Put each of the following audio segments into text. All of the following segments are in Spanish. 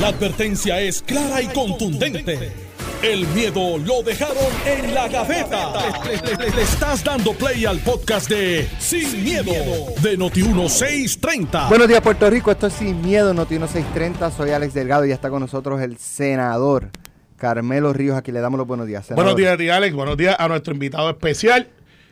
La advertencia es clara y contundente. El miedo lo dejaron en la gaveta. Le, le- le estás dando play al podcast de Sin, miedo, de Noti1630. Buenos días, Puerto Rico. Esto es Sin Miedo, Noti 630. Soy Alex Delgado y ya está con nosotros el senador Carmelo Ríos. Aquí le damos los buenos días. senador. Buenos días a ti, Alex. Buenos días a nuestro invitado especial.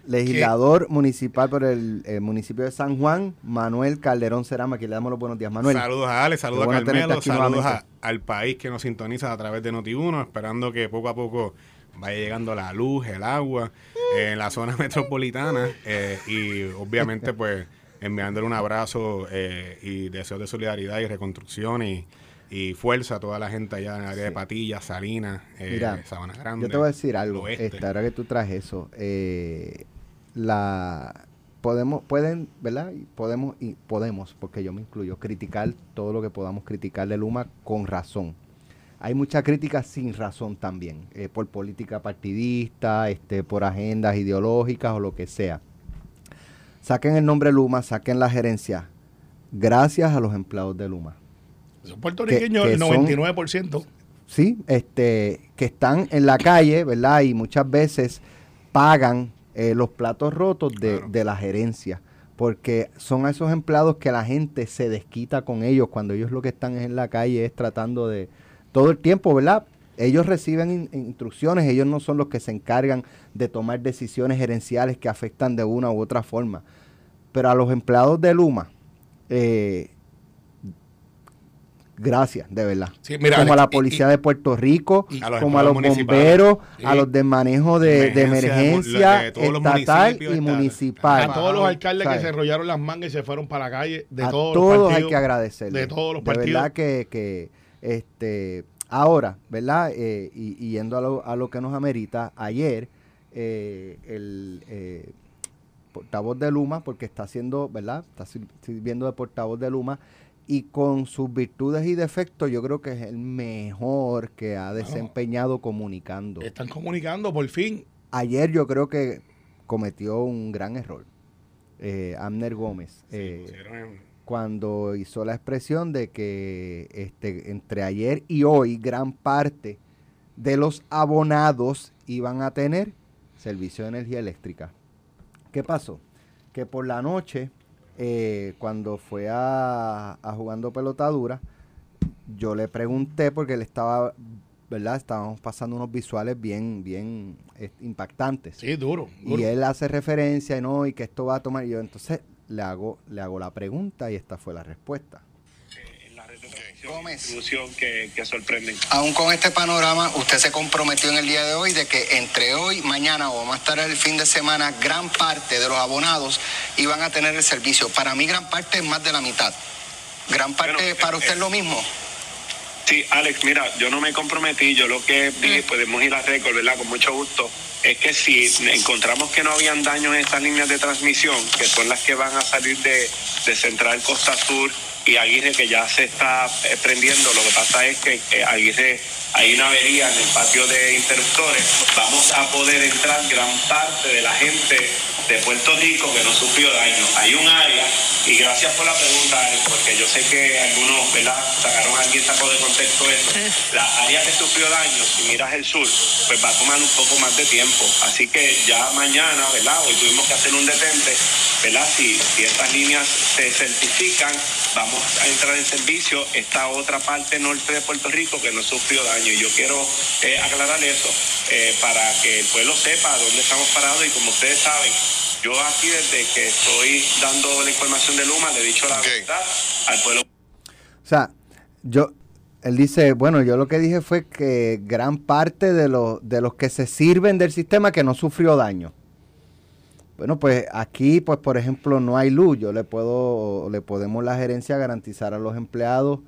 Legislador municipal por el, eh, municipio de San Juan, Manuel Calderón Cerama. Aquí le damos los buenos días, Manuel. Saludos a Alex, saludos bueno a Carmelo, saludos a- al país que nos sintoniza a través de Noti1, esperando que poco a poco vaya llegando la luz, el agua eh, en la zona metropolitana eh, y obviamente pues enviándole un abrazo eh, y deseos de solidaridad y reconstrucción y, y fuerza a toda la gente allá en el área de Patillas, Salinas, eh, Mira, Sabana Grande. Yo te voy a decir algo. Este, ahora que tú traes eso, eh, la podemos, pueden, ¿verdad? Y podemos y podemos, porque yo me incluyo, criticar todo lo que podamos criticar de Luma con razón. Hay mucha crítica sin razón también, eh, por política partidista, este, por agendas ideológicas o lo que sea. Saquen el nombre Luma, saquen la gerencia. Gracias a los empleados de Luma. Son puertorriqueños, que el son- 99%. Sí, este, que están en la calle, ¿verdad? Y muchas veces pagan eh, los platos rotos de, Claro. de la gerencia, porque son esos empleados que la gente se desquita con ellos cuando ellos lo que están en la calle es tratando de todo el tiempo, ¿verdad? Ellos reciben in- instrucciones, ellos no son los que se encargan de tomar decisiones gerenciales que afectan de una u otra forma. Pero a los empleados de Luma, eh, gracias, de verdad Sí, mira, como a la policía y- de Puerto Rico, como a los bomberos, a los de manejo de, de Emergencia, de de estatal y municipal. a todos los alcaldes ¿sabes? que se enrollaron las mangas y se fueron para la calle, de a todos, todos, los hay que agradecerles. de todos los De partidos. verdad que, que este, ahora, ¿verdad? Eh, y, y yendo a lo, a lo que nos amerita, ayer eh, el eh, portavoz de Luma, porque está haciendo, ¿verdad? Está sir- sirviendo de portavoz de Luma. Y con sus virtudes y defectos, yo creo que es el mejor que ha desempeñado comunicando. Están comunicando por fin. Ayer yo creo que cometió un gran error. Eh, Amner Gómez. eh, Pusieron cuando hizo la expresión de que este, entre ayer y hoy gran parte de los abonados iban a tener servicio de energía eléctrica. ¿Qué pasó? Que por la noche, eh, cuando fue a, a jugando pelotadura, yo le pregunté porque él estaba, ¿verdad? Estábamos pasando unos visuales bien, bien eh, impactantes. Sí, duro. duro. Y él hace referencia, ¿no? Y que esto va a tomar. Y yo entonces le hago, le hago la pregunta y esta fue la respuesta. en la red de transmisión y Gómez. que, que sorprenden. Aún con este panorama, usted se comprometió en el día de hoy de que entre hoy, mañana o más tarde el fin de semana, gran parte de los abonados iban a tener el servicio. Para mí, gran parte es más de la mitad. Gran parte Bueno, para eh, usted es eh, lo mismo. Sí, Alex, mira, yo no me comprometí, yo lo que vi, podemos ir a récord, ¿verdad? Con mucho gusto, es que si encontramos que no habían daños en estas líneas de transmisión, que son las que van a salir de, de Central Costa Sur y Aguirre, que ya se está eh, prendiendo, lo que pasa es que Aguirre hay una avería en el patio de interruptores, vamos a poder entrar gran parte de la gente de Puerto Rico que no sufrió daño. Hay un área, y gracias por la pregunta, porque yo sé que algunos, ¿verdad? Sacaron, alguien sacó de contexto eso. La área que sufrió daño, si miras el sur, pues va a tomar un poco más de tiempo. Así que ya mañana, ¿verdad? Hoy tuvimos que hacer un detente, ¿verdad? Si, si estas líneas se certifican, vamos a entrar en servicio esta otra parte norte de Puerto Rico que no sufrió daño. Y yo quiero eh, aclarar eso eh, para que el pueblo sepa dónde estamos parados y como ustedes saben, yo aquí desde que estoy dando la información de Luma le he dicho la verdad al pueblo. O sea, yo, él dice, bueno, yo lo que dije fue que gran parte de los, de los que se sirven del sistema que no sufrió daño. Bueno, pues aquí, pues por ejemplo, no hay luz. Yo le puedo, le podemos la gerencia garantizar a los empleados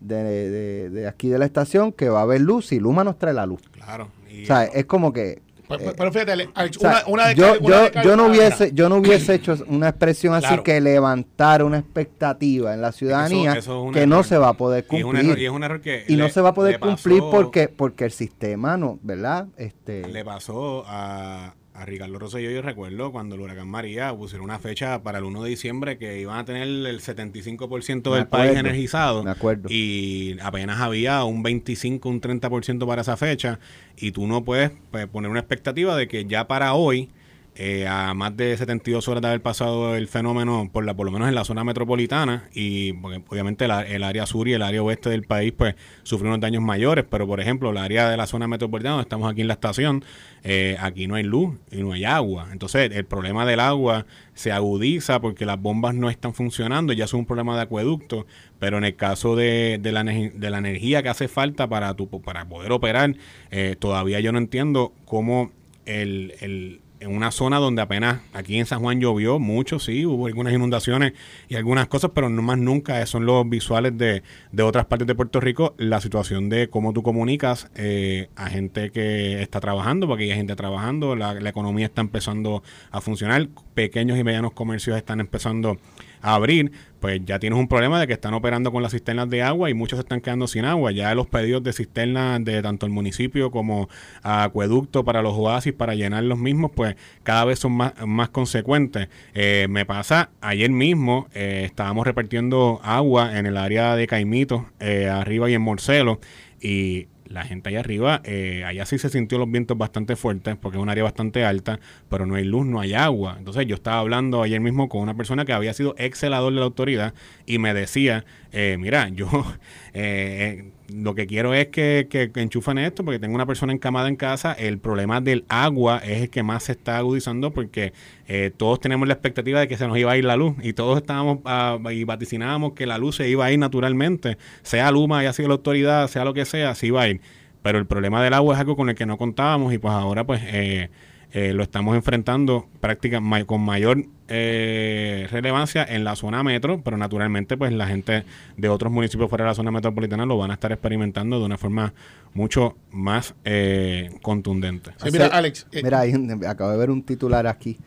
de, de- de aquí de la estación que va a haber luz y Luma nos trae la luz. Claro. y- O sea, es como que Pero, eh, pero fíjate, una, una de yo, cal- una yo, de cal- yo no hubiese yo no hubiese hecho una expresión así Claro. que levantar una expectativa en la ciudadanía eso es un que no se va a poder Y es un cumplir error- y es un error que y no se va a poder pasó- cumplir porque porque el sistema no verdad este le pasó a, a Ricardo Rosselló yo recuerdo cuando el huracán María pusieron una fecha para el 1 de diciembre que iban a tener el 75% Me del país energizado. me acuerdo. Y apenas había un 25, un 30% para esa fecha. Y tú no puedes pues, poner una expectativa de que ya para hoy, eh, a más de 72 horas de haber pasado el fenómeno, por, la, por lo menos en la zona metropolitana, y porque obviamente la- el área sur y el área oeste del país pues sufrió unos daños mayores, pero por ejemplo el área de la zona metropolitana, donde estamos aquí en la estación, eh, aquí no hay luz y no hay agua. Entonces el problema del agua se agudiza porque las bombas no están funcionando, ya es un problema de acueducto, pero en el caso de, de la, de la energía que hace falta para, tu, para poder operar, eh, todavía yo no entiendo cómo el, el- en una zona donde apenas aquí en San Juan llovió mucho, sí, hubo algunas inundaciones y algunas cosas, pero no más nunca son los visuales de, de otras partes de Puerto Rico, la situación de cómo tú comunicas eh, a gente que está trabajando, porque hay gente trabajando, la, la economía está empezando a funcionar, pequeños y medianos comercios están empezando a abrir, pues ya tienes un problema de que están operando con las cisternas de agua y muchos se están quedando sin agua. Ya los pedidos de cisternas de tanto el municipio como acueducto para los oasis para llenar los mismos, pues cada vez son más, más consecuentes. Eh, me pasa, ayer mismo eh, estábamos repartiendo agua en el área de Caimito, eh, arriba y en Morcelo, y la gente allá arriba, eh, allá sí se sintió los vientos bastante fuertes porque es un área bastante alta, pero no hay luz, no hay agua. Entonces yo estaba hablando ayer mismo con una persona que había sido ex celador de la autoridad y me decía, eh, mira, yo eh, lo que quiero es que, que, que enchufen esto porque tengo una persona encamada en casa. El problema del agua es el que más se está agudizando porque eh, todos tenemos la expectativa de que se nos iba a ir la luz y todos estábamos ah, y vaticinábamos que la luz se iba a ir naturalmente, sea Luma, haya sido la autoridad, sea lo que sea, se iba a ir. Pero el problema del agua es algo con el que no contábamos y pues ahora pues eh, eh, lo estamos enfrentando prácticamente con mayor eh, relevancia en la zona metro, pero naturalmente pues la gente de otros municipios fuera de la zona metropolitana lo van a estar experimentando de una forma mucho más eh, contundente. Sí, mira, Alex, eh, Mira, hay un- acabo de ver un titular aquí,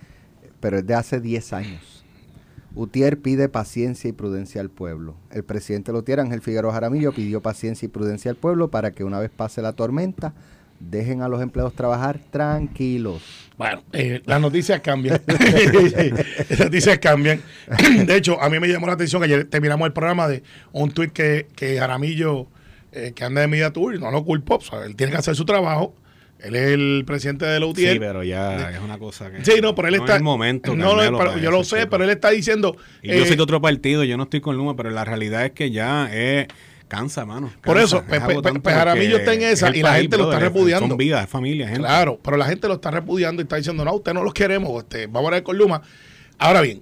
pero es de hace 10 años. Utier pide paciencia y prudencia al pueblo. El presidente Lutier, Ángel Figueroa Jaramillo, pidió paciencia y prudencia al pueblo para que una vez pase la tormenta, dejen a los empleados trabajar tranquilos. Bueno, eh, las noticias cambian. las noticias cambian. De hecho, a mí me llamó la atención que ayer terminamos el programa de un tuit que, que Jaramillo, eh, que anda de Media Tour, y no lo culpó. o sea, él tiene que hacer su trabajo. Él es el presidente de la UTIER. Sí, pero ya es una cosa que... Sí, no, pero él no está. es el momento. No, no, pero yo lo sé, chico. pero él está diciendo. Y yo eh, soy de otro partido, yo no estoy con Luma, pero la realidad es que ya es... Cansa, mano. Por eso, es Jaramillo porque está en esa es y la gente lo está repudiando. Son vidas, es familia, gente. Claro, pero la gente lo está repudiando y está diciendo, no, usted no los queremos, este, vamos a ver con Luma. Ahora bien,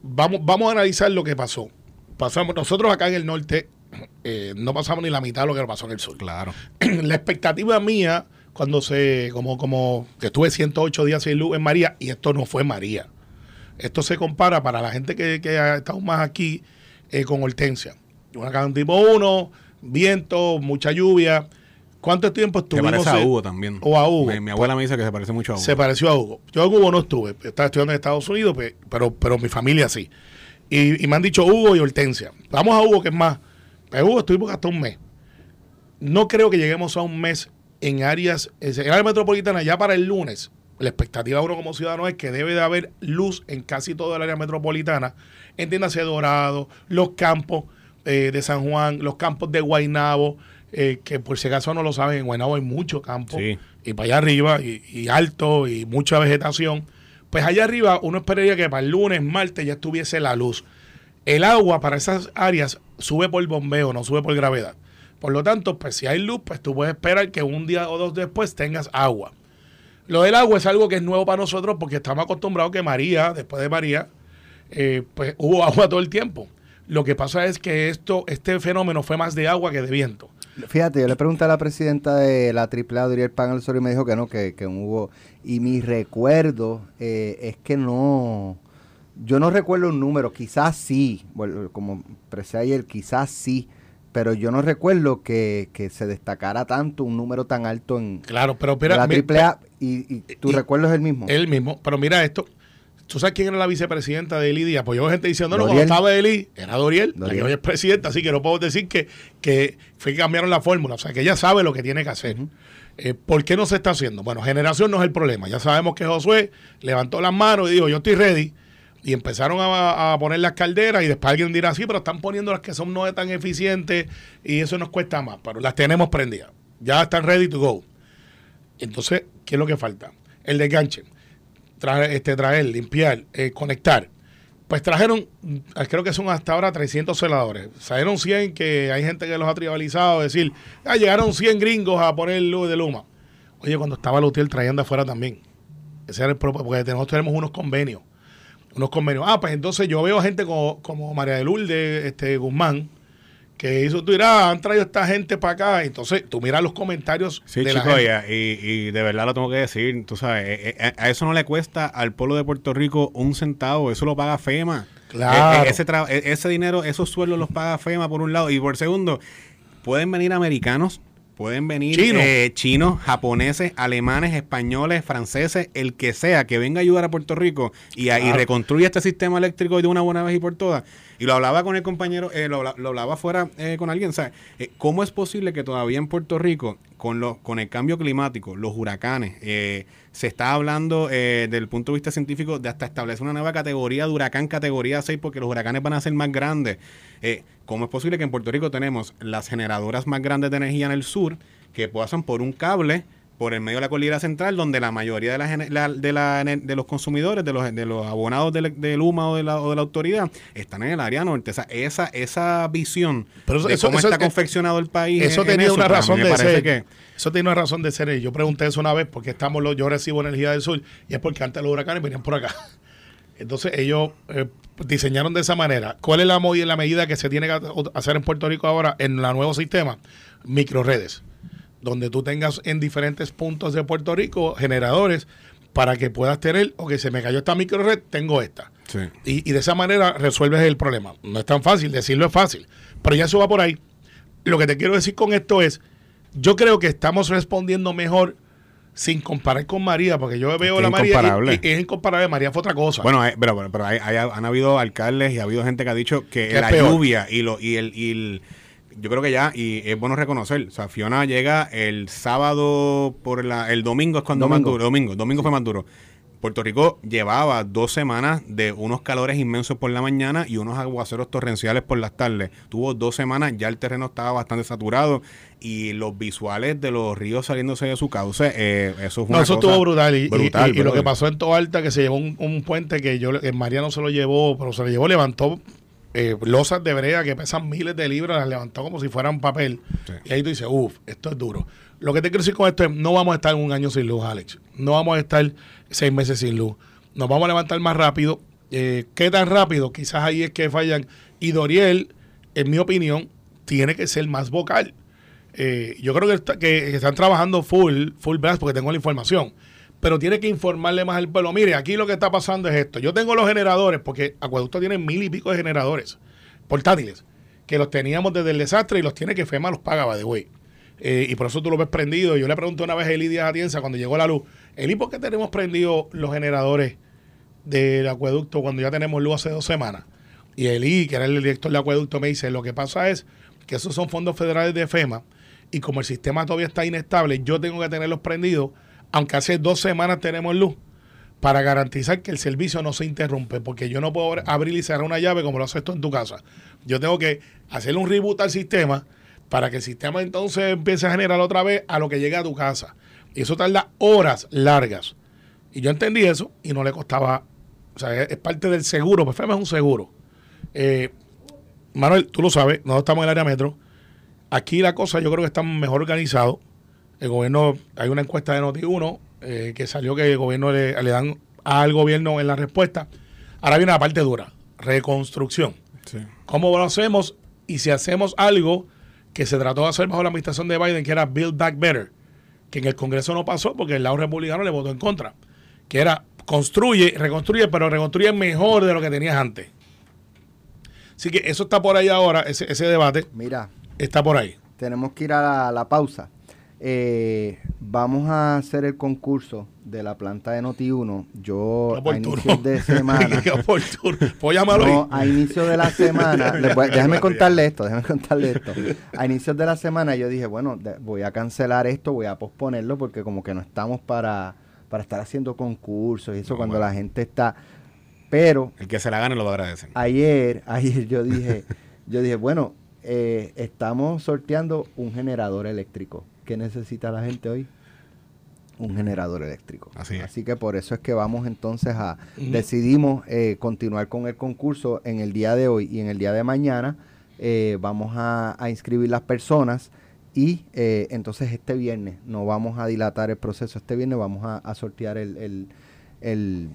vamos, vamos a analizar lo que pasó. Pasamos, nosotros acá en el norte eh, no pasamos ni la mitad de lo que pasó en el sur. Claro. la expectativa mía, cuando se, como, como que estuve 108 días sin luz en María, y esto no fue María. Esto se compara para la gente que, que ha estado más aquí eh, con Hortensia. Huracán tipo 1, viento, mucha lluvia. ¿Cuánto tiempo Se estuvimos? parece a Hugo también. O a Hugo. Mi, mi abuela me dice que se parece mucho a Hugo. Se pareció a Hugo. Yo en Hugo no estuve, estaba estudiando en Estados Unidos, pe- pero, pero mi familia sí. Y, y me han dicho Hugo y Hortensia. Vamos a Hugo, que es más. En Hugo estuvimos hasta un mes. No creo que lleguemos a un mes en áreas, en área metropolitana ya para el lunes. La expectativa de uno como ciudadano es que debe de haber luz en casi toda el área metropolitana. Entiéndase Dorado, los campos eh, de San Juan, los campos de Guaynabo, eh, que por si acaso no lo saben, en Guaynabo hay mucho campo Sí. y para allá arriba, y, y alto, y mucha vegetación. Pues allá arriba uno esperaría que para el lunes, martes ya estuviese la luz. El agua para esas áreas sube por bombeo, no sube por gravedad. Por lo tanto, pues si hay luz, pues tú puedes esperar que un día o dos después tengas agua. Lo del agua es algo que es nuevo para nosotros porque estamos acostumbrados que María, después de María, eh, pues hubo agua todo el tiempo. Lo que pasa es que esto, este fenómeno fue más de agua que de viento. Fíjate, yo le pregunté a la presidenta de la AAA, Duriel Pan al Sol, y me dijo que no, que, que hubo. Y mi recuerdo eh, es que no. Yo no recuerdo un número, quizás sí, bueno, como expresé ayer, quizás sí, pero yo no recuerdo que, que se destacara tanto un número tan alto en Claro, pero la mi- AAA y, y tu y- recuerdo es el mismo. Él mismo. Pero mira esto. ¿Tú sabes quién era la vicepresidenta de Eli Díaz? Pues yo gente diciendo, no, cuando estaba Eli, era Doriel, la que hoy es presidenta, así que no puedo decir que, que fue que cambiaron la fórmula. O sea, que ella sabe lo que tiene que hacer. Eh, ¿Por qué no se está haciendo? Bueno, generación no es el problema. Ya sabemos que Josué levantó las manos y dijo, yo estoy ready. Y empezaron a, a poner las calderas y después alguien dirá, sí, pero están poniendo las que son no tan eficientes y eso nos cuesta más. Pero las tenemos prendidas. Ya están ready to go. Entonces, ¿qué es lo que falta? El desganche. Traer, este, traer, limpiar, eh, conectar. Pues trajeron, creo que son hasta ahora 300 celadores. Salieron 100 que hay gente que los ha tribalizado. Decir, ah, llegaron 100 gringos a poner luz de Luma. Oye, cuando estaba Lutiel traían de afuera también. Ese era el propio, porque nosotros tenemos unos convenios. Unos convenios. Ah, pues entonces yo veo gente como, como María de Lourdes este, Guzmán, que hizo, tú dirás, han traído esta gente para acá. Entonces, tú miras los comentarios Sí, de la chico, gente. y, y- de verdad lo tengo que decir, tú sabes, eh, eh, a eso no le cuesta al pueblo de Puerto Rico un centavo, eso lo paga FEMA. Claro. Eh, eh, ese, tra- eh, ese dinero, esos sueldos los paga FEMA por un lado, y por segundo, pueden venir americanos, pueden venir Chinos. eh, chinos, japoneses, alemanes, españoles, franceses, el que sea, que venga a ayudar a Puerto Rico y, a- y Claro. reconstruya este sistema eléctrico de una buena vez y por todas. Y lo hablaba con el compañero, eh, lo, habla- lo hablaba fuera eh, con alguien, ¿sabes? Eh, ¿Cómo es posible que todavía en Puerto Rico, con, lo, con el cambio climático, los huracanes, eh, se está hablando eh, del punto de vista científico de hasta establecer una nueva categoría de huracán, categoría 6, porque los huracanes van a ser más grandes? Eh, ¿Cómo es posible que en Puerto Rico tenemos las generadoras más grandes de energía en el sur que pasan por un cable por el medio de la cordillera central, donde la mayoría de, la, de, la- de los consumidores, de los, de los abonados del, del UMA o de, la, o de la autoridad, están en el área norte. O sea, esa, esa visión Pero eso- de cómo eso- está confeccionado el país. Eso en- en tenía una para mí razón de ser. que- Eso tiene una razón de ser. Yo pregunté eso una vez porque estamos los, yo recibo energía del sur y es porque antes los huracanes venían por acá. Entonces ellos eh, diseñaron de esa manera. ¿Cuál es la medida que se tiene que hacer en Puerto Rico ahora en el nuevo sistema? Microredes, donde tú tengas en diferentes puntos de Puerto Rico generadores para que puedas tener, o que se me cayó esta microred, tengo esta. Sí. Y, y de esa manera resuelves el problema. No es tan fácil, decirlo es fácil, pero ya eso va por ahí. Lo que te quiero decir con esto es, yo creo que estamos respondiendo mejor sin comparar con María, porque yo veo que la es María y, y es incomparable. María fue otra cosa. Bueno, eh, pero, pero, pero hay- hay- han habido alcaldes y ha habido gente que ha dicho que Que es la lluvia y lo y el, y el- yo creo que ya y es bueno reconocer, o sea, Fiona llega el sábado por la el domingo es cuando Domingo. más duro, domingo, domingo fue más duro. Puerto Rico llevaba dos semanas de unos calores inmensos por la mañana y unos aguaceros torrenciales por las tardes. Tuvo dos semanas, ya el terreno estaba bastante saturado y los visuales de los ríos saliéndose de su cauce, eh, eso fue no, una eso cosa estuvo brutal. Y, brutal, y- y lo que pasó en Toalta, que se llevó un, un puente que yo, que María no se lo llevó, pero se lo llevó, levantó eh, losas de brea que pesan miles de libras, las levantó como si fueran papel. Sí. Y ahí tú dices, uff, esto es duro. Lo que te quiero decir con esto es, no vamos a estar un año sin luz, Alex. No vamos a estar seis meses sin luz. Nos vamos a levantar más rápido. Eh, ¿Qué tan rápido? Quizás ahí es que fallan. Y Doriel, en mi opinión, tiene que ser más vocal. Eh, yo creo que, está- que- que están trabajando full, full blast porque tengo la información. Pero tiene que informarle más al pueblo. Mire, aquí lo que está pasando es esto. Yo tengo los generadores, porque Acueducto tiene mil y pico de generadores portátiles, que los teníamos desde el desastre y los tiene que FEMA los paga, by the way. Eh, y por eso tú lo ves prendido. Yo le pregunté una vez a Eli Díaz Atienza cuando llegó la luz, Eli, ¿por qué tenemos prendido los generadores del acueducto cuando ya tenemos luz hace dos semanas? Y Eli, que era el director del acueducto, me dice, lo que pasa es que esos son fondos federales de FEMA y como el sistema todavía está inestable, yo tengo que tenerlos prendidos, aunque hace dos semanas tenemos luz, para garantizar que el servicio no se interrumpe, porque yo no puedo abr- abrir y cerrar una llave como lo haces tú en tu casa. Yo tengo que hacerle un reboot al sistema para que el sistema entonces empiece a generar otra vez a lo que llegue a tu casa. Y eso tarda horas largas. Y yo entendí eso y no le costaba, o sea, es, parte del seguro, pues es un seguro. Eh, Manuel, tú lo sabes, nosotros estamos en el área metro. Aquí la cosa yo creo que está mejor organizado. El gobierno, hay una encuesta de Noti1 eh, que salió que el gobierno le, le dan al gobierno en la respuesta. Ahora viene la parte dura, reconstrucción. Sí. ¿Cómo lo hacemos? Y si hacemos algo que se trató de hacer bajo la administración de Biden, que era Build Back Better, que en el Congreso no pasó porque el lado republicano le votó en contra, que era construye, reconstruye, pero reconstruye mejor de lo que tenías antes. Así que eso está por ahí ahora, ese, ese debate Mira, está por ahí. tenemos que ir a la, la pausa. Eh, vamos a hacer el concurso de la planta de Noti1. Yo a turno. inicios de semana. Que por turno. ¿Puedo llamarlo No, a inicios de la semana, les voy- déjeme contarle esto, déjeme contarle esto. A inicios de la semana yo dije, bueno, de- voy a cancelar esto, voy a posponerlo porque como que no estamos para, para estar haciendo concursos y eso No, cuando bueno. la gente está... Pero El que se la gane lo agradecen. ayer, ayer yo dije, yo dije, bueno, eh, estamos sorteando un generador eléctrico. ¿Qué necesita la gente hoy? Un generador eléctrico. Así es. que por eso es que vamos entonces a, decidimos eh, continuar con el concurso en el día de hoy y en el día de mañana. eh, vamos a, a inscribir las personas y eh, entonces este viernes no vamos a dilatar el proceso. Este viernes vamos a, a sortear el, el- el-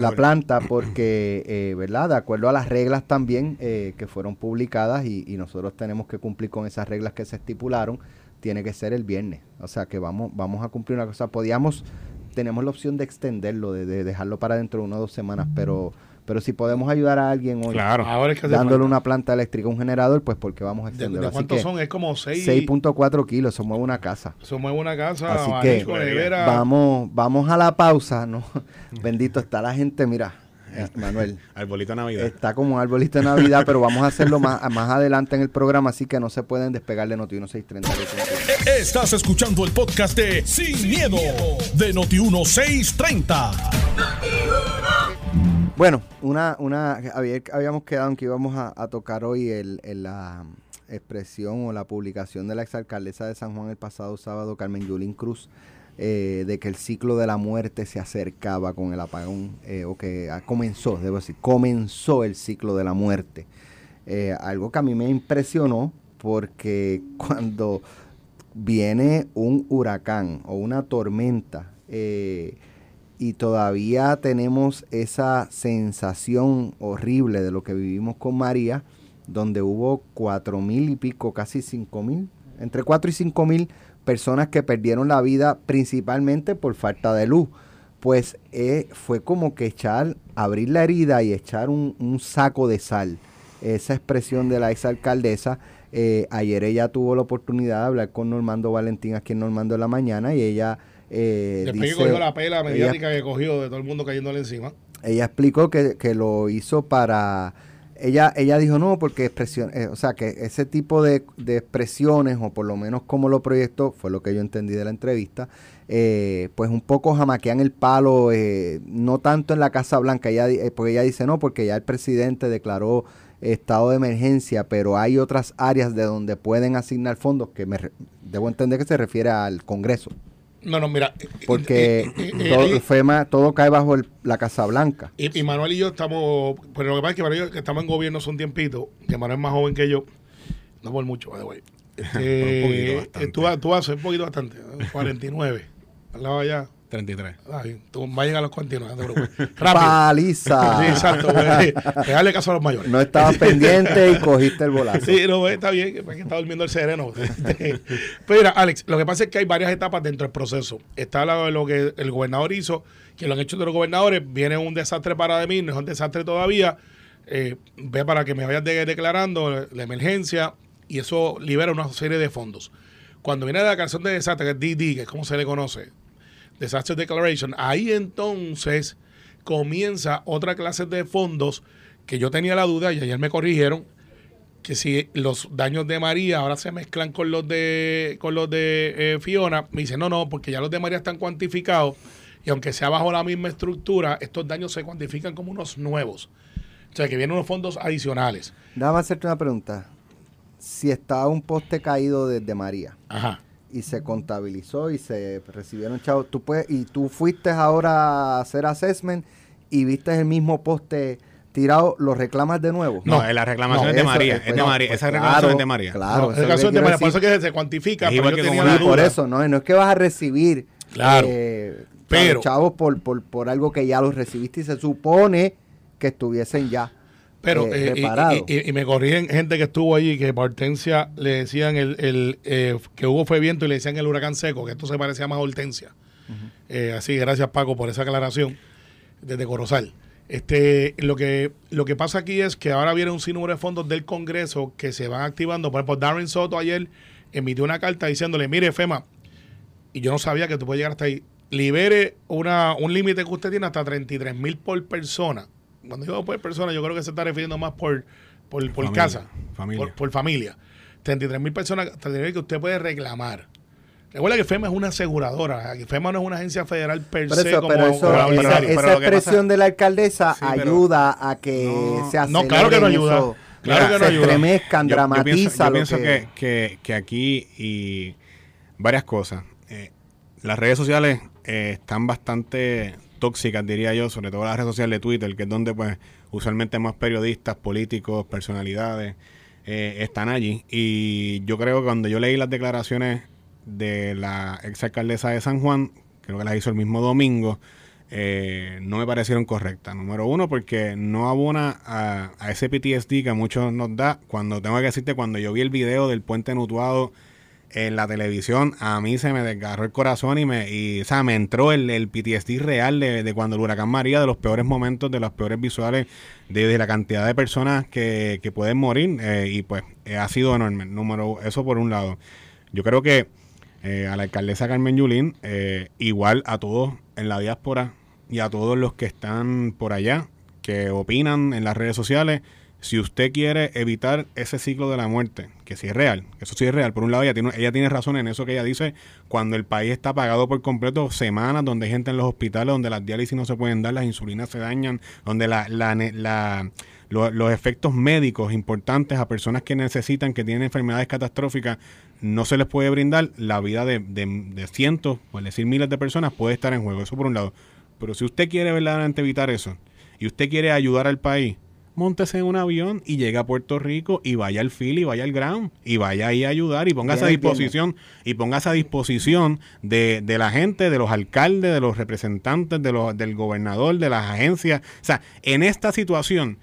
la planta porque, eh, ¿verdad? De acuerdo a las reglas también eh, que fueron publicadas y, y nosotros tenemos que cumplir con esas reglas que se estipularon, tiene que ser el viernes. O sea que vamos, vamos a cumplir una cosa. Podíamos, tenemos la opción de extenderlo, de, de dejarlo para dentro de una o dos semanas, pero, pero si podemos ayudar a alguien hoy Claro. Ahora es que hace dándole una planta eléctrica, un generador, pues porque vamos a ¿De, extenderlo. de Así cuántos son? Es como 6. 6.4 kilos, eso mueve una casa. Se mueve una casa, Así que vamos, vamos a la pausa, ¿no? Bendito está la gente, mira, Manuel. Arbolito de Navidad. Está como un arbolito de Navidad, pero vamos a hacerlo más, más adelante en el programa, así que no se pueden despegar de Noti 1630. Estás escuchando el podcast de Sin, miedo, de Noti 1630. Bueno, una, una, habíamos quedado en que íbamos a, a tocar hoy el, el, la expresión o la publicación de la exalcaldesa de San Juan el pasado sábado, Carmen Yulín Cruz, eh, de que el ciclo de la muerte se acercaba con el apagón, eh, o que ah, comenzó, debo decir, comenzó el ciclo de la muerte. Eh, algo que a mí me impresionó porque cuando viene un huracán o una tormenta y todavía tenemos esa sensación horrible de lo que vivimos con María, donde hubo cuatro mil y pico, casi cinco mil, entre cuatro y cinco mil personas que perdieron la vida principalmente por falta de luz. Pues eh, fue como que echar, abrir la herida y echar un, un saco de sal. Esa expresión de la exalcaldesa. Eh, ayer ella tuvo la oportunidad de hablar con Normando Valentín aquí en Normando en la mañana y ella eh, Después que cogió la pela ella- mediática que cogió de todo el mundo cayéndole encima. ella explicó que, que lo hizo para ella ella dijo no porque expresión eh, o sea que ese tipo de, de expresiones o por lo menos como lo proyectó fue lo que yo entendí de la entrevista eh, pues un poco jamaquean el palo eh, no tanto en la Casa Blanca. Ella eh, porque ella dice no porque ya el presidente declaró estado de emergencia pero hay otras áreas de donde pueden asignar fondos que me debo entender que se refiere al Congreso No, no, mira. porque eh, eh, eh, todo, eh, cae bajo el- la Casa Blanca Y, y Manuel y yo estamos, pero lo que pasa es que Manuel y yo que estamos en gobierno hace un tiempito, que Manuel es más joven que yo, no por mucho, by the way. Este, un poquito, bastante. eh, tú, tú haces un poquito bastante, ¿no? 49, al lado allá. 33. Ah, bien, tú vas a llegar a los 49, no te preocupes. Rápido. Paliza. Sí, exacto. Pegarle caso a los mayores. No estabas pendiente y cogiste el bolazo. Sí, no, está bien, que que está durmiendo el sereno. Pero mira, Alex, lo que pasa es que hay varias etapas dentro del proceso. Está lo que el gobernador hizo, que lo han hecho de los gobernadores, viene un desastre para de mí, no es un desastre todavía. Eh, ve para que me vayan de- declarando la emergencia y eso libera una serie de fondos. Cuando viene la declaración de desastre, que es DD, que es como se le conoce, Disaster Declaration, ahí entonces comienza otra clase de fondos que yo tenía la duda y ayer me corrigieron que si los daños de María ahora se mezclan con los de con los de eh, Fiona, me dice no, no, porque ya los de María están cuantificados y aunque sea bajo la misma estructura, estos daños se cuantifican como unos nuevos. O sea, que vienen unos fondos adicionales. Déjame hacerte una pregunta. Si estaba un poste caído desde María Ajá. Y se contabilizó y se recibieron chavos, tú puedes, y tú fuiste ahora a hacer assessment y viste el mismo poste tirado, ¿lo reclamas de nuevo? No, eh, la reclamación No, es de eso María. es- de no, María. pues Esa claro, reclamación es de María. Claro, No, eso en es de María, por eso que se cuantifica, Es pero yo que tenía la por eso, no, no es que vas a recibir Claro. eh, Pero- chavos por, por, por algo que ya los recibiste y se supone que estuviesen ya Pero, eh, eh, y- me corrigen gente que estuvo allí que por Hortensia le decían el, el, eh, que hubo fue viento y le decían el huracán seco, que esto se parecía más a Hortensia. Eh, así, gracias Paco por esa aclaración desde Corozal. Este, lo que lo que pasa aquí es que ahora viene un sinnúmero de fondos del Congreso que se van activando. Por ejemplo, Darren Soto ayer emitió una carta diciéndole, mire, FEMA, y yo no sabía que tú puedes llegar hasta ahí, libere una, un límite que usted tiene hasta 33 mil por persona. Cuando digo por persona, yo creo que se está refiriendo más por, por, por Familia, casa, familia. Por, por familia. 33 mil personas 33 mil que usted puede reclamar. Recuerda que FEMA es una aseguradora, que FEMA no es una agencia federal per Pero se eso, como, pero eso- esa, Pero expresión pasa- de la alcaldesa Sí, pero- ayuda a que No, se no, claro que no ayuda. eso, Claro que no se ayuda. estremezcan, Yo- yo dramatiza pienso, yo lo pienso que... que, que- que aquí y varias cosas. Eh, las redes sociales eh, están bastante tóxicas, diría yo, sobre todo las redes sociales de Twitter, que es donde pues usualmente más periodistas, políticos, personalidades eh, están allí. Y yo creo que cuando yo leí las declaraciones de la exalcaldesa de San Juan, creo que las hizo el mismo domingo, eh, no me parecieron correctas. Número uno, porque no abona a, a ese PTSD que a muchos nos da. Cuando tengo que decirte, cuando yo vi el video del puente nutuado en la televisión, a mí se me desgarró el corazón y me, y, o sea, me entró el, el PTSD real de, de cuando el huracán María, de los peores momentos, de los peores visuales, de, de la cantidad de personas que, que pueden morir. eh, y pues eh, ha sido enorme. Número, eso por un lado. Yo creo que eh, a la alcaldesa Carmen Yulín, igual a todos en la diáspora y a todos los que están por allá, que opinan en las redes sociales, si usted quiere evitar ese ciclo de la muerte, que sí es real, eso sí es real, por un lado ella tiene, razón en eso que ella dice, cuando el país está apagado por completo, semanas donde hay gente en los hospitales, donde las diálisis no se pueden dar, las insulinas se dañan, donde la, los efectos médicos importantes a personas que necesitan, que tienen enfermedades catastróficas, no se les puede brindar, la vida de, de- de cientos, por decir miles de personas puede estar en juego, eso por un lado. Pero si usted quiere verdaderamente evitar eso y usted quiere ayudar al país, móntese en un avión y llegue a Puerto Rico y vaya al fil y vaya al ground y vaya ahí a ayudar y póngase a disposición y póngase a disposición de, de la gente, de los alcaldes, de los representantes, de los, del gobernador, de las agencias. O sea, en esta situación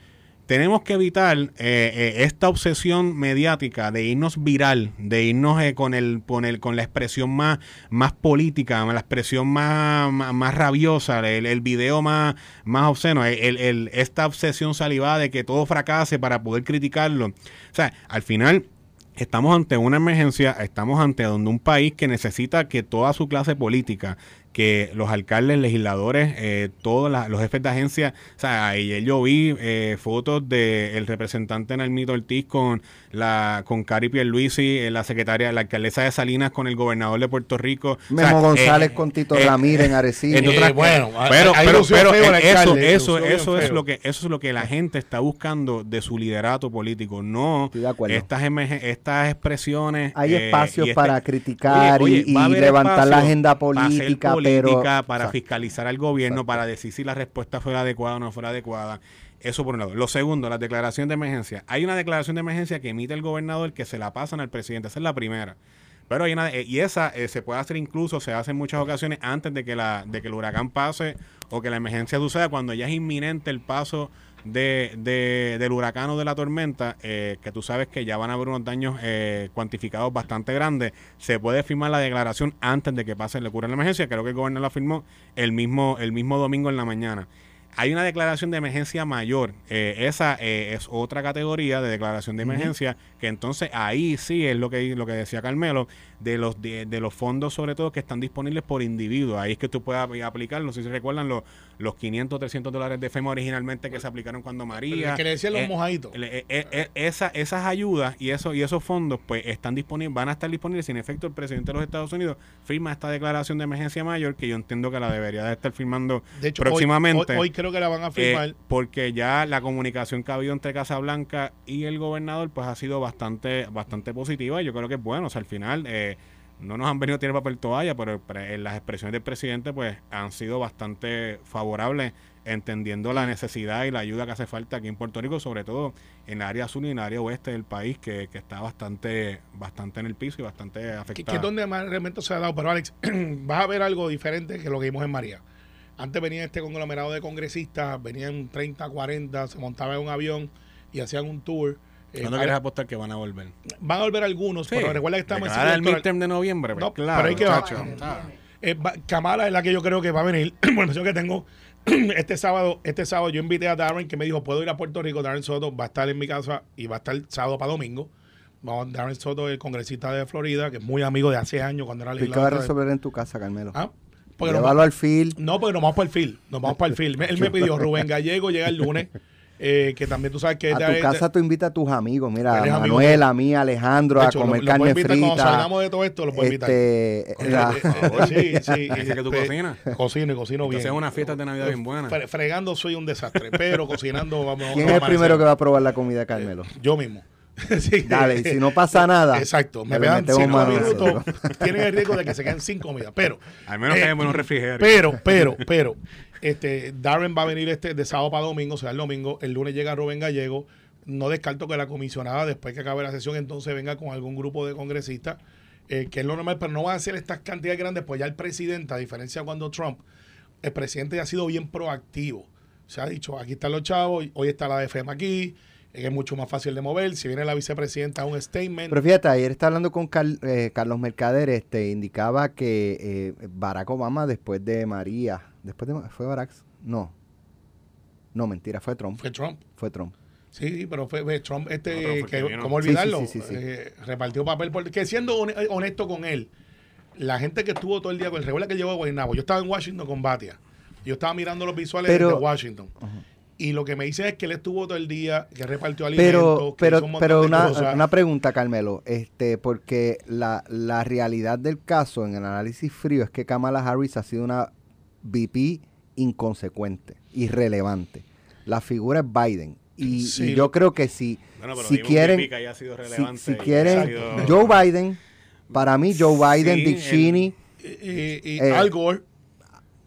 tenemos que evitar eh, eh, esta obsesión mediática de irnos viral, de irnos eh, con el, con el con la expresión más, más política, la expresión más, más, rabiosa, el, el video más, más obsceno, esta obsesión salivada de que todo fracase para poder criticarlo. O sea, al final estamos ante una emergencia, estamos ante donde un país que necesita que toda su clase política, que los alcaldes, legisladores, eh, todos los jefes de agencia, o sea, ayer yo vi eh, fotos del representante Nalmito Ortiz con la con Cari Pierluisi, eh, la secretaria, la alcaldesa de Salinas con el gobernador de Puerto Rico. O sea, Memo González eh, con Tito eh, Ramírez en Arecibo. Eh, otras- bueno, pero, pero, pero, eso, eso, eso es feo. lo que eso es lo que la gente está buscando de su liderato político, no Estoy de acuerdo. estas estas expresiones. Hay eh, espacios este- para criticar y- levantar la agenda para política, política, pero- para fiscalizar al gobierno, para decir si la respuesta fue adecuada o no fue adecuada. Eso por un lado. Lo segundo, la declaración de emergencia. Hay una declaración de emergencia que emite el gobernador que se la pasan al presidente. Esa es la primera. Pero hay una, y esa eh, se puede hacer incluso, se hace en muchas ocasiones antes de que, la, de que el huracán pase o que la emergencia suceda, cuando ya es inminente el paso de, de- del huracán o de la tormenta, eh, que tú sabes que ya van a haber unos daños eh, cuantificados bastante grandes, se puede firmar la declaración antes de que pase le ocurra la emergencia. Creo que el gobernador la firmó el mismo, el mismo domingo en la mañana. Hay una declaración de emergencia mayor. eh, esa eh, es otra categoría de declaración de emergencia, que entonces ahí sí es lo que, lo que decía Carmelo, de los, de, de los fondos sobre todo que están disponibles por individuo. Ahí es que tú puedes ap- aplicar, no sé si se recuerdan los, los 500, 300 dólares de FEMA originalmente que se aplicaron cuando María. que le decían los Eh, mojaditos. eh, esa- esas ayudas y, eso, y esos fondos pues están disponibles, van a estar disponibles si en efecto el presidente de los Estados Unidos firma esta declaración de emergencia mayor que yo entiendo que la debería de estar firmando De hecho, hoy- próximamente. Hoy, hoy creo que la van a Eh, firmar. porque ya la comunicación que ha habido entre Casa Blanca y el gobernador pues ha sido bastante bastante positiva y yo creo que es bueno, o sea, al final eh, no nos han venido a tirar papel toalla, pero pre- eh, las expresiones del presidente pues han sido bastante favorables entendiendo la necesidad y la ayuda que hace falta aquí en Puerto Rico, sobre todo en el área sur y en el área oeste del país que, que está bastante bastante en el piso y bastante afectada. que es donde más realmente se ha dado. Pero Alex, vas a ver algo diferente que lo que vimos en María. Antes venía este conglomerado de congresistas, venían 30, 40, se montaban en un avión y hacían un tour. Eh, ¿Cuándo quieres apostar que van a volver? van a volver algunos, pero recuerda que estamos en el midterm de noviembre, pues, No, claro, pero hay que va-. Eh, va- Kamala es la que yo creo que va a venir. La impresión que tengo, este sábado, este sábado yo invité a Darren que me dijo, puedo ir a Puerto Rico. Darren Soto va a estar en mi casa y va a estar sábado para domingo. Vamos, Darren Soto, el congresista de Florida, que es muy amigo de hace años cuando era ¿Y qué va a legislador. de- resolver en tu casa, Carmelo? Ah, porque Llévalo va- al field. No, porque nos vamos para el field. Nos vamos para el. Me- Él me pidió Rubén Gallego llega el lunes, eh, que también tú sabes que A de- tu casa tú invitas a tus amigos, mira, a Manuel, a mí, a Alejandro, a lo- comer lo puedo carne invitar Cuando frita. salgamos de todo esto, lo puedo invitar. Este, la- Sí, sí. Dice que tú cocinas. Cocino y cocino bien. Es una fiesta de Navidad bien buena. Fre- Fregando soy un desastre, pero cocinando vamos ¿Quién vamos es el primero que va a probar la comida Carmelo? Yo mismo. Sí. Dale, y si no pasa nada, Exacto. Me mano minutos. Tienen el riesgo de que se queden sin comida. Pero. Al menos eh, buenos refrigerios. Pero, pero, pero. Este, Darren va a venir este de sábado para domingo, o sea, el domingo. El lunes llega Rubén Gallego. No descarto que la comisionada, después que acabe la sesión, entonces venga con algún grupo de congresistas, eh, que es lo normal, pero no va a hacer estas cantidades grandes, pues ya el presidente, a diferencia de cuando Trump, el presidente ya ha sido bien proactivo. Se ha dicho, aquí están los chavos, hoy está la DFM aquí, es mucho más fácil de mover. Si viene la vicepresidenta a un statement, Pero fíjate, ayer está hablando con Car- eh, Carlos Mercader, este, indicaba que eh, Barack Obama después de María, después de fue Barack, no, no mentira, fue Trump, fue Trump. fue Trump. Sí, pero fue, fue Trump, este, No, que, que. ¿cómo olvidarlo? sí, sí, sí, sí. Eh, repartió papel, porque siendo hone- honesto con él, la gente que estuvo todo el día con el revuelo que llevó a Guaynabo, yo estaba en Washington con Batia, yo estaba mirando los visuales Pero- de Washington, y lo que me dicen es que él estuvo todo el día, que repartió alimentos, Pero, que pero, hizo un pero de una, cosas. una pregunta, Carmelo, este, porque la, la realidad del caso en el análisis frío es que Kamala Harris ha sido una VP inconsecuente, irrelevante. La figura es Biden. Y, yo creo que si, Bueno, si quieren, que haya sido si, relevante si quieren, sido- Joe Biden, para mí Joe Biden, Sí, Dick el- Cheney, Y, y eh, Al Gore,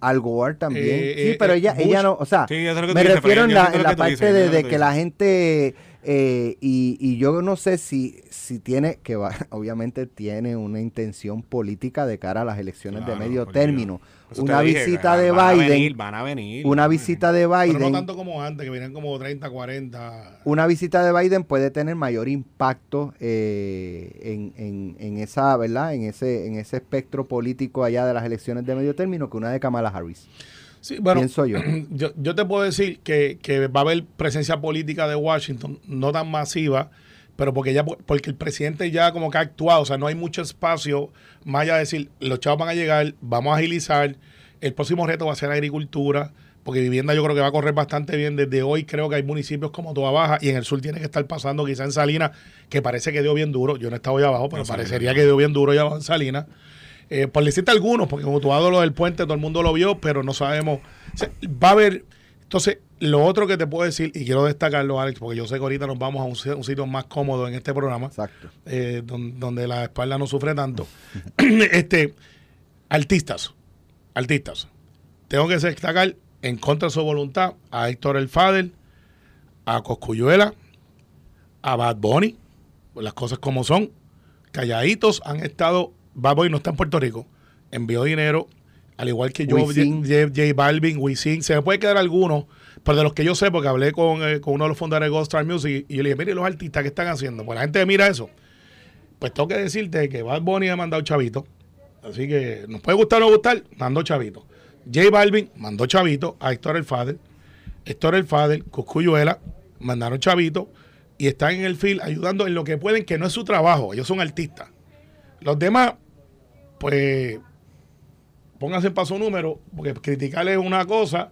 Al Gore también. Eh, sí, eh, pero eh, ella, Bush. ella no, o sea, Sí, me refiero en la, en la parte dices, de, que la gente, eh, y, y yo no sé si, si tiene, que va, obviamente tiene una intención política de cara a las elecciones Claro, de medio Dios. Eso Una te dije, visita van de a Biden, venir, van a venir. una visita de pero no Biden, tanto como antes, que venían como 30, 40. una visita de Biden puede tener mayor impacto eh, en, en, en esa, ¿verdad? En ese, en ese espectro político allá de las elecciones de medio término que una de Kamala Harris. Sí, bueno, Pienso yo. yo, yo te puedo decir que, que va a haber presencia política de Washington, no tan masiva, pero porque ya porque el presidente ya como que ha actuado, o sea, no hay mucho espacio más allá de decir, los chavos van a llegar, vamos a agilizar, el próximo reto va a ser agricultura, porque vivienda yo creo que va a correr bastante bien. Desde hoy creo que hay municipios como Toa Baja y en el sur tiene que estar pasando quizá en Salinas, que parece que dio bien duro. Yo no he estado allá abajo, pero No, parecería que dio bien duro allá abajo en Salinas. Eh, por decirte algunos, porque como tú dado lo del puente, todo el mundo lo vio, pero no sabemos. O sea, va a haber. Entonces, lo otro que te puedo decir, y quiero destacarlo, Alex, porque yo sé que ahorita nos vamos a un, si- un sitio más cómodo en este programa, Exacto. eh, don- donde la espalda no sufre tanto. este, artistas, artistas. Tengo que destacar en contra de su voluntad a Héctor El Fader, a Coscuyuela, a Bad Bunny, las cosas como son, calladitos han estado, Bad Bunny no está en Puerto Rico, envió dinero, al igual que yo. J, J- J Balvin, Wisin, se me puede quedar algunos, pero de los que yo sé, porque hablé con, eh, con uno de los fundadores de Ghost Star Music y yo le dije, mire los artistas que están haciendo, pues la gente mira eso. Pues tengo que decirte que Bad Bunny ha mandado chavito, así que nos puede gustar o no gustar, mandó chavito. J Balvin mandó chavito a Héctor El Fader, Héctor El Fader, Coscuyuela, mandaron chavito y están en el field ayudando en lo que pueden, que no es su trabajo, ellos son artistas. Los demás, pues, pónganse en paso número, porque criticarles es una cosa,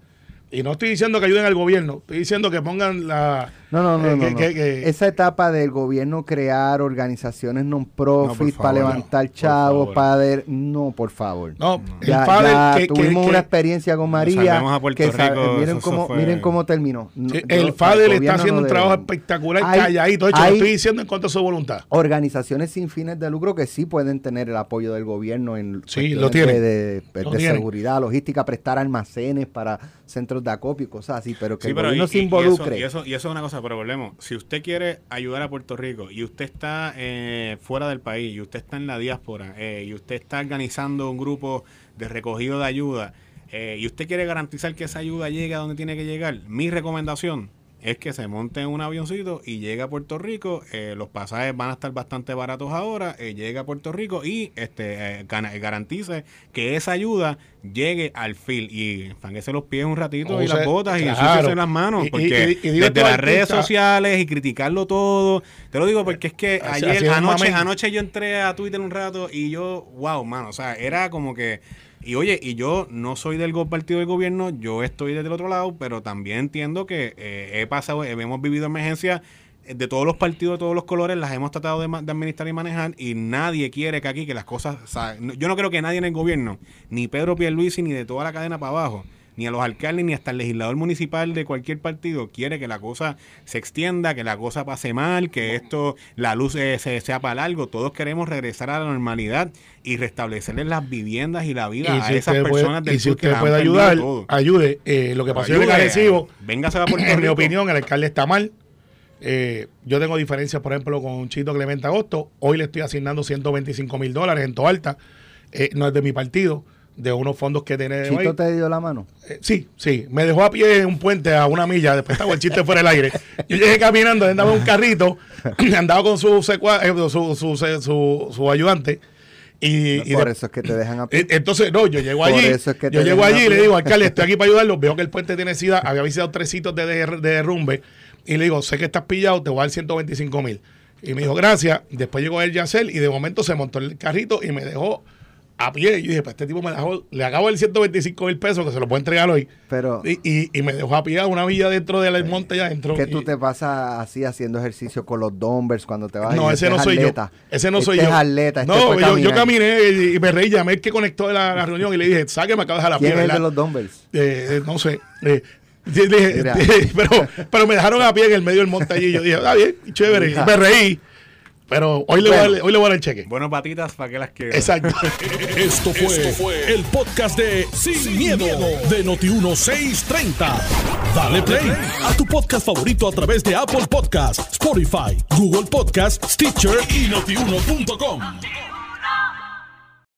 y no estoy diciendo que ayuden al gobierno, estoy diciendo que pongan la... No, no, no, eh, no, que- no. que- que- Esa etapa del gobierno crear organizaciones non-profit No, para levantar chavos, para... No, por favor. no, el Ya, que- que- tuvimos que- una experiencia con María. a Puerto que Rico, miren, cómo, fue- miren cómo terminó. El Fader está haciendo no un trabajo espectacular, Hay- calladito. De hecho, hay- lo estoy diciendo en contra de su voluntad. organizaciones sin fines de lucro que sí pueden tener el apoyo del gobierno en Sí, lo tienen. de, de- Lo de tienen. seguridad, logística, prestar almacenes para centros de acopio y cosas así, pero que Sí, el pero gobierno y- se y involucre. eso- Y eso, y eso es una cosa, pero volvemos. Si usted quiere ayudar a Puerto Rico y usted está eh, fuera del país y usted está en la diáspora eh, y usted está organizando un grupo de recogido de ayuda eh, y usted quiere garantizar que esa ayuda llegue a donde tiene que llegar, mi recomendación es que se monte en un avioncito y llegue a Puerto Rico. eh, los pasajes van a estar bastante baratos ahora. eh, llegue a Puerto Rico y este eh, gana- garantice que esa ayuda llegue al fil y fanguese los pies un ratito y sea, las botas y claro. ensúciese las manos. Y- y- Porque y- y desde las redes sociales y criticarlo todo. Te lo digo porque es que ayer, anoche, anoche yo entré a Twitter un rato y yo, wow, mano, o sea, era como que. Y oye, y yo no soy del partido del gobierno, yo estoy desde el otro lado, pero también entiendo que eh, he pasado, eh, hemos vivido emergencias eh, de todos los partidos, de todos los colores, las hemos tratado de, administrar y manejar y nadie quiere que aquí que las cosas, o yo no creo que nadie en el gobierno, ni Pedro Pierluisi, ni de toda la cadena para abajo, ni a los alcaldes, ni hasta el legislador municipal de cualquier partido quiere que la cosa se extienda, que la cosa pase mal, que esto, la luz eh, se, sea para largo. Todos queremos regresar a la normalidad y restablecerles las viviendas y la vida Y a si esas usted puede, personas del y si que usted han puede ayudar, ayude. Eh, lo que pasó en Arecibo, Véngase a Puerto en mi opinión, el alcalde está mal. Eh, yo tengo diferencias, por ejemplo, con Chito Clemente Agosto. Hoy le estoy asignando 125 mil dólares en Toalta. Eh, no es de mi partido, de unos fondos que tiene. Chito ahí. te dio la mano. Eh, sí, sí. Me dejó a pie en un puente a una milla. Después estaba el chiste fuera del aire. Yo llegué caminando, andaba en un carrito, andaba con su, secua- eh, su, su, su, su- ayudante. Y, y Por de- eso es que te dejan a eh, Entonces, no, yo llego Por allí. eso es que yo llego allí y le pie. digo, alcalde, estoy aquí para ayudarlo. Veo que el puente tiene sida. Había visitado tres sitios de, der- de derrumbe. Y le digo, sé que estás pillado, te voy a dar 125 mil. Y me dijo, gracias. Después llegó el Yacel y de momento se montó el carrito y me dejó a pie. Y yo dije, pues este tipo me dejó, le acabo el 125 mil pesos que se lo puedo entregar hoy. Pero Y, y, y me dejó a pie a una villa dentro del monte ya adentro. que tú Y- te pasas así haciendo ejercicio con los dumbbells cuando te vas no, y ese este no es soy atleta. yo. Ese no soy Este yo. es atleta, este no, yo, yo caminé y, y me reí. Llamé el que conectó la, la reunión y le dije, sáqueme acá dejar la ¿Quién pie. es el ¿verdad? de los dumbbells? Eh, eh, no sé. Eh, dije, pero, pero me dejaron a pie en el medio del monte allí. Yo dije, está bien, chévere. Y me reí. Pero hoy le, voy a dar, hoy le voy a dar el cheque. Bueno, patitas, ¿para qué las quiero? Exacto. Esto fue, el podcast de Sin, miedo, de Noti1630. Dale play a tu podcast favorito a través de Apple Podcasts, Spotify, Google Podcasts, Stitcher y notiuno.com.